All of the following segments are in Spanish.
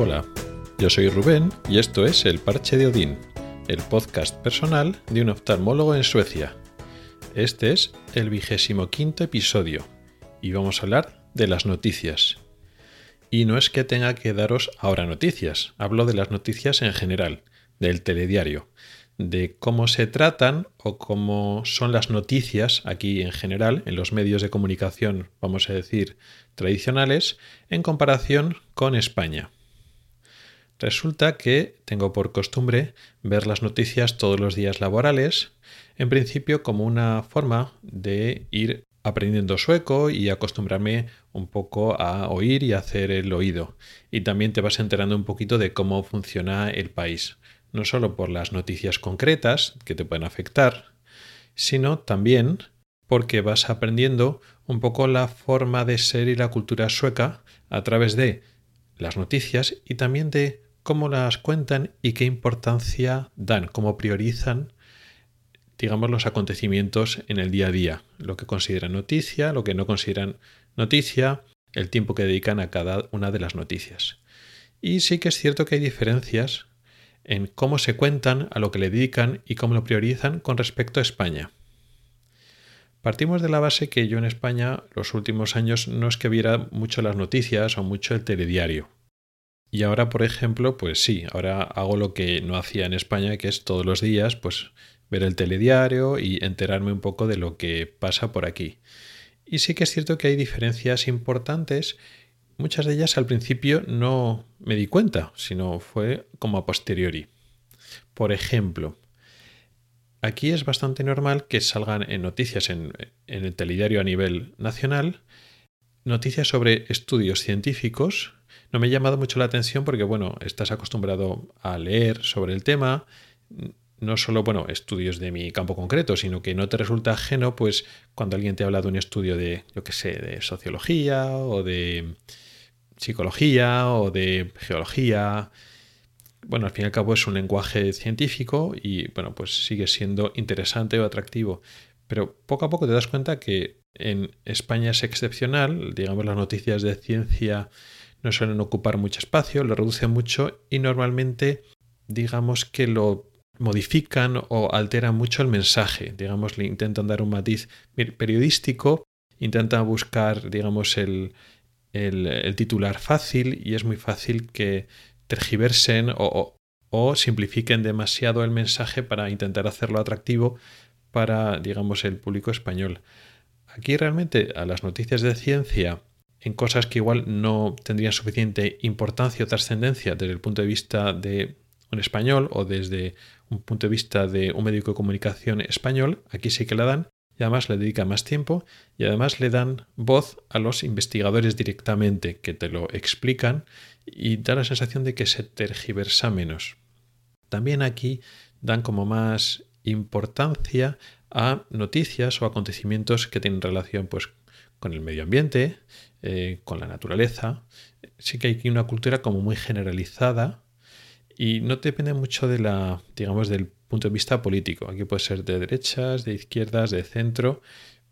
Hola, yo soy Rubén y esto es El Parche de Odín, el podcast personal de un oftalmólogo en Suecia. Este es el vigésimo quinto episodio y vamos a hablar de las noticias. Y no es que tenga que daros ahora noticias, hablo de las noticias en general, del telediario, de cómo se tratan o cómo son las noticias aquí en general, en los medios de comunicación, vamos a decir, tradicionales, en comparación con España. Resulta que tengo por costumbre ver las noticias todos los días laborales, en principio como una forma de ir aprendiendo sueco y acostumbrarme un poco a oír y hacer el oído. Y también te vas enterando un poquito de cómo funciona el país, no solo por las noticias concretas que te pueden afectar, sino también porque vas aprendiendo un poco la forma de ser y la cultura sueca a través de las noticias y también de cómo las cuentan y qué importancia dan, cómo priorizan, digamos, los acontecimientos en el día a día, lo que consideran noticia, lo que no consideran noticia, el tiempo que dedican a cada una de las noticias. Y sí que es cierto que hay diferencias en cómo se cuentan, a lo que le dedican y cómo lo priorizan con respecto a España. Partimos de la base que yo en España los últimos años no es que viera mucho las noticias o mucho el telediario. Y ahora, por ejemplo, pues sí, ahora hago lo que no hacía en España, que es todos los días, pues ver el telediario y enterarme un poco de lo que pasa por aquí. Y sí que es cierto que hay diferencias importantes, muchas de ellas al principio no me di cuenta, sino fue como a posteriori. Por ejemplo, aquí es bastante normal que salgan en noticias en, en el telediario a nivel nacional, noticias sobre estudios científicos no me ha llamado mucho la atención porque, bueno, estás acostumbrado a leer sobre el tema, no solo, bueno, estudios de mi campo concreto, sino que no te resulta ajeno, pues, cuando alguien te habla de un estudio de, yo qué sé, de sociología o de psicología o de geología. Bueno, al fin y al cabo es un lenguaje científico y, bueno, pues sigue siendo interesante o atractivo. Pero poco a poco te das cuenta que en España es excepcional, digamos, las noticias de ciencia no suelen ocupar mucho espacio, lo reducen mucho y normalmente digamos que lo modifican o alteran mucho el mensaje, digamos, le intentan dar un matiz periodístico, intentan buscar, digamos, el, el, titular fácil y es muy fácil que tergiversen o, o simplifiquen demasiado el mensaje para intentar hacerlo atractivo para, digamos, el público español. Aquí realmente a las noticias de ciencia en cosas que igual no tendrían suficiente importancia o trascendencia desde el punto de vista de un español o desde un punto de vista de un médico de comunicación español, aquí sí que la dan y además le dedican más tiempo y además le dan voz a los investigadores directamente que te lo explican y da la sensación de que se tergiversa menos. También aquí dan como más importancia a noticias o acontecimientos que tienen relación pues con el medio ambiente, eh, con la naturaleza. Sí que hay una cultura como muy generalizada y no depende mucho de la, digamos, del punto de vista político. Aquí puede ser de derechas, de izquierdas, de centro,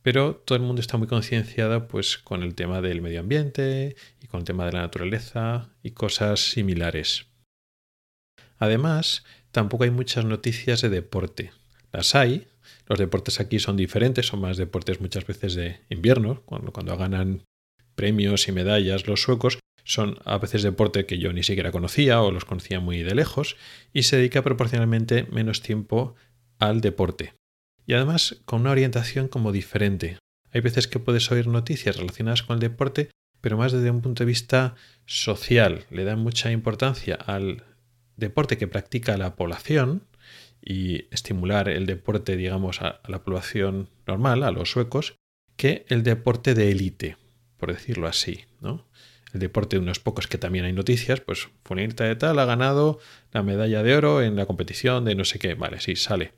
pero todo el mundo está muy concienciado pues con el tema del medio ambiente y con el tema de la naturaleza y cosas similares. Además, tampoco hay muchas noticias de deporte. Las hay, los deportes aquí son diferentes, son más deportes muchas veces de invierno, cuando, cuando ganan premios y medallas los suecos, son a veces deporte que yo ni siquiera conocía o los conocía muy de lejos, y se dedica proporcionalmente menos tiempo al deporte. Y además con una orientación como diferente. Hay veces que puedes oír noticias relacionadas con el deporte, pero más desde un punto de vista social. Le dan mucha importancia al deporte que practica la población, y estimular el deporte, digamos, a, la población normal, a los suecos, que el deporte de élite, por decirlo así, ¿no? El deporte de unos pocos que también hay noticias, pues Funirta de tal ha ganado la medalla de oro en la competición de no sé qué, vale, sí, sale.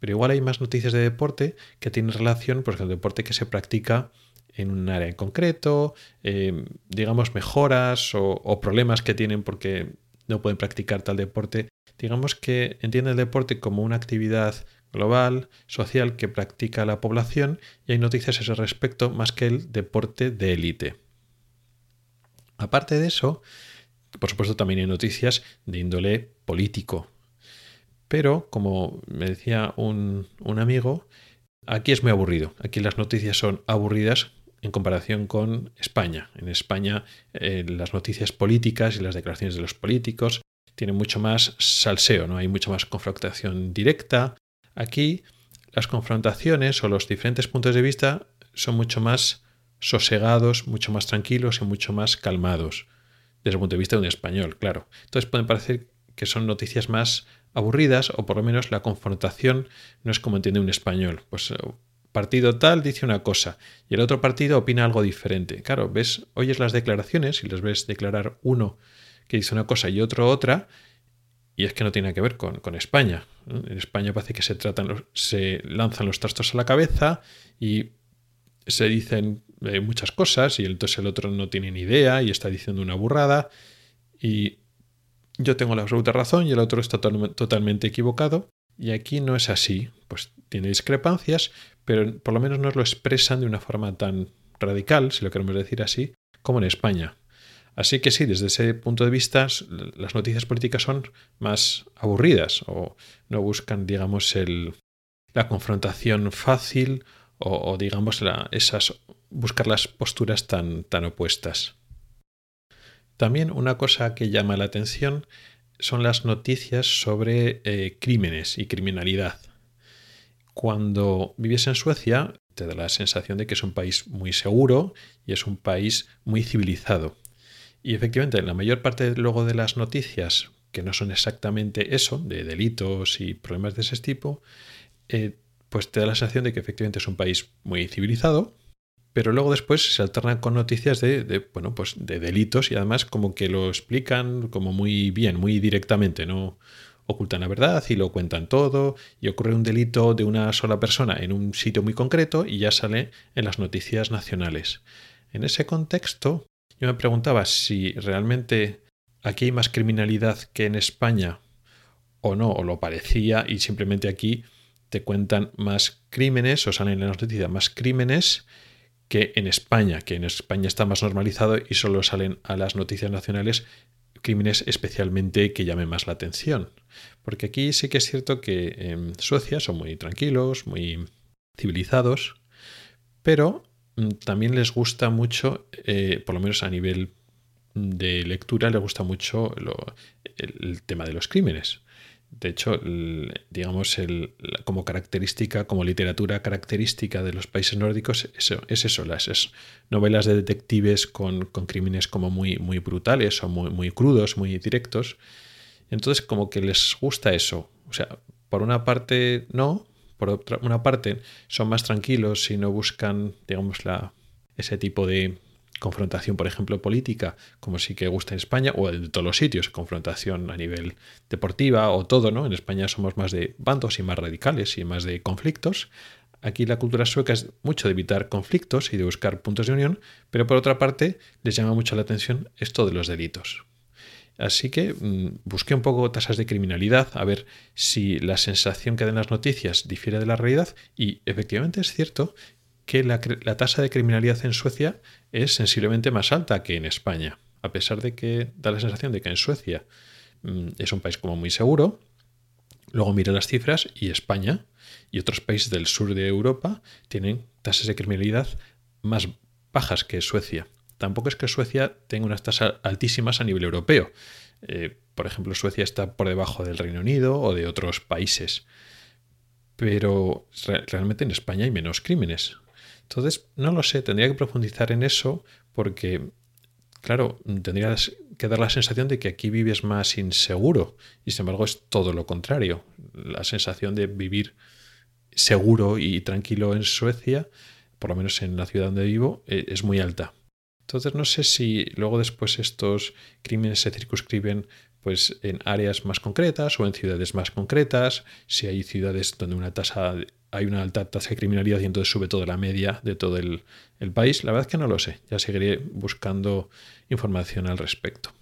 Pero igual hay más noticias de deporte que tienen relación pues, con el deporte que se practica en un área en concreto, eh, digamos mejoras o, problemas que tienen porque no pueden practicar tal deporte digamos que entiende el deporte como una actividad global, social que practica la población y hay noticias a ese respecto más que el deporte de élite. Aparte de eso, Por supuesto, también hay noticias de índole político. Pero, como me decía un, amigo, aquí es muy aburrido. Aquí las noticias son aburridas en comparación con España. En España eh, las noticias políticas y las declaraciones de los políticos tienen mucho más salseo, ¿no? Hay mucha más confrontación directa. Aquí las confrontaciones o los diferentes puntos de vista son mucho más sosegados, mucho más tranquilos y mucho más calmados, desde el punto de vista de un español, claro. Entonces pueden parecer que son noticias más aburridas o por lo menos la confrontación no es como entiende un español. Pues eh, partido tal dice una cosa y el otro partido opina algo diferente. Claro, ves, oyes las declaraciones y les ves declarar uno que dice una cosa y otro otra y es que no tiene que ver con, con España. En España parece que se, tratan, se lanzan los trastos a la cabeza y se dicen eh, muchas cosas y entonces el otro no tiene ni idea y está diciendo una burrada y yo tengo la absoluta razón y el otro está totalmente equivocado y aquí no es así, pues tiene discrepancias, pero por lo menos no lo expresan de una forma tan radical, si lo queremos decir así, como en España. Así que sí, desde ese punto de vista, las noticias políticas son más aburridas o no buscan, digamos, la confrontación fácil o, digamos esas buscar las posturas tan, tan opuestas. También una cosa que llama la atención son las noticias sobre eh, crímenes y criminalidad. Cuando vives en Suecia, te da la sensación de que es un país muy seguro y es un país muy civilizado. Y efectivamente, la mayor parte luego de las noticias, que no son exactamente eso, de delitos y problemas de ese tipo, eh, pues te da la sensación de que efectivamente es un país muy civilizado, pero luego después se alternan con noticias de, bueno, pues de delitos y además como que lo explican como muy bien, muy directamente, no ocultan la verdad y lo cuentan todo y ocurre un delito de una sola persona en un sitio muy concreto y ya sale en las noticias nacionales. En ese contexto, yo me preguntaba si realmente aquí hay más criminalidad que en España o no, o lo parecía y simplemente aquí te cuentan más crímenes o salen en las noticias más crímenes que en España, que en España está más normalizado y solo salen a las noticias nacionales crímenes especialmente que llamen más la atención. Porque aquí sí que es cierto que en Suecia son muy tranquilos, muy civilizados, pero también les gusta mucho, eh, por lo menos a nivel de lectura, les gusta mucho el tema de los crímenes. De hecho, digamos, el, como característica, como literatura característica de los países nórdicos es, eso, las novelas de detectives con, crímenes como muy, muy brutales o muy, muy crudos, muy directos. Entonces, como que les gusta eso. O sea, por una parte no, por otra una parte son más tranquilos y no buscan, digamos, la, ese tipo de, confrontación, por ejemplo, política, como sí que gusta en España, o en todos los sitios, confrontación a nivel deportiva o todo, ¿no? En España somos más de bandos y más radicales y más de conflictos. Aquí la cultura sueca es mucho de evitar conflictos y de buscar puntos de unión, pero por otra parte les llama mucho la atención esto de los delitos. Así que mm, busqué un poco tasas de criminalidad, a ver si la sensación que dan las noticias difiere de la realidad y efectivamente es cierto que la, tasa de criminalidad en Suecia es sensiblemente más alta que en España, a pesar de que da la sensación de que en Suecia mm, es un país como muy seguro. Luego mira las cifras y España y otros países del sur de Europa tienen tasas de criminalidad más bajas que Suecia. Tampoco es que Suecia tenga unas tasas altísimas a nivel europeo. Eh, por ejemplo, Suecia está por debajo del Reino Unido o de otros países. Pero realmente en España hay menos crímenes. Entonces, no lo sé, tendría que profundizar en eso porque, claro, tendrías que dar la sensación de que aquí vives más inseguro y sin embargo es todo lo contrario. La sensación de vivir seguro y tranquilo en Suecia, por lo menos en la ciudad donde vivo, e, es muy alta. Entonces no sé si luego después estos crímenes se circunscriben pues en áreas más concretas o en ciudades más concretas, si hay ciudades donde una tasa hay una alta tasa de criminalidad y entonces sube toda la media de todo el, país? La verdad es que no lo sé. Ya seguiré buscando información al respecto.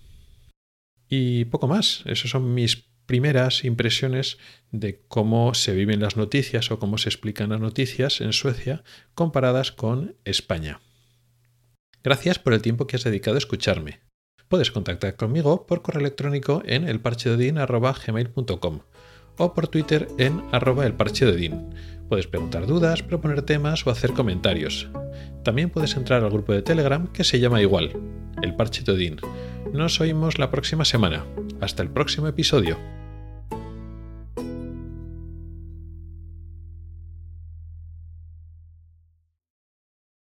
Y poco más. Esas son mis primeras impresiones de cómo se viven las noticias o cómo se explican las noticias en Suecia comparadas con España. Gracias por el tiempo que has dedicado a escucharme. Puedes contactar conmigo por correo electrónico en elparchedodin.gmail.com o por Twitter en arroba elparchedodin. Puedes preguntar dudas, proponer temas o hacer comentarios. También puedes entrar al grupo de Telegram que se llama igual, El Parche Nos oímos la próxima semana. Hasta el próximo episodio.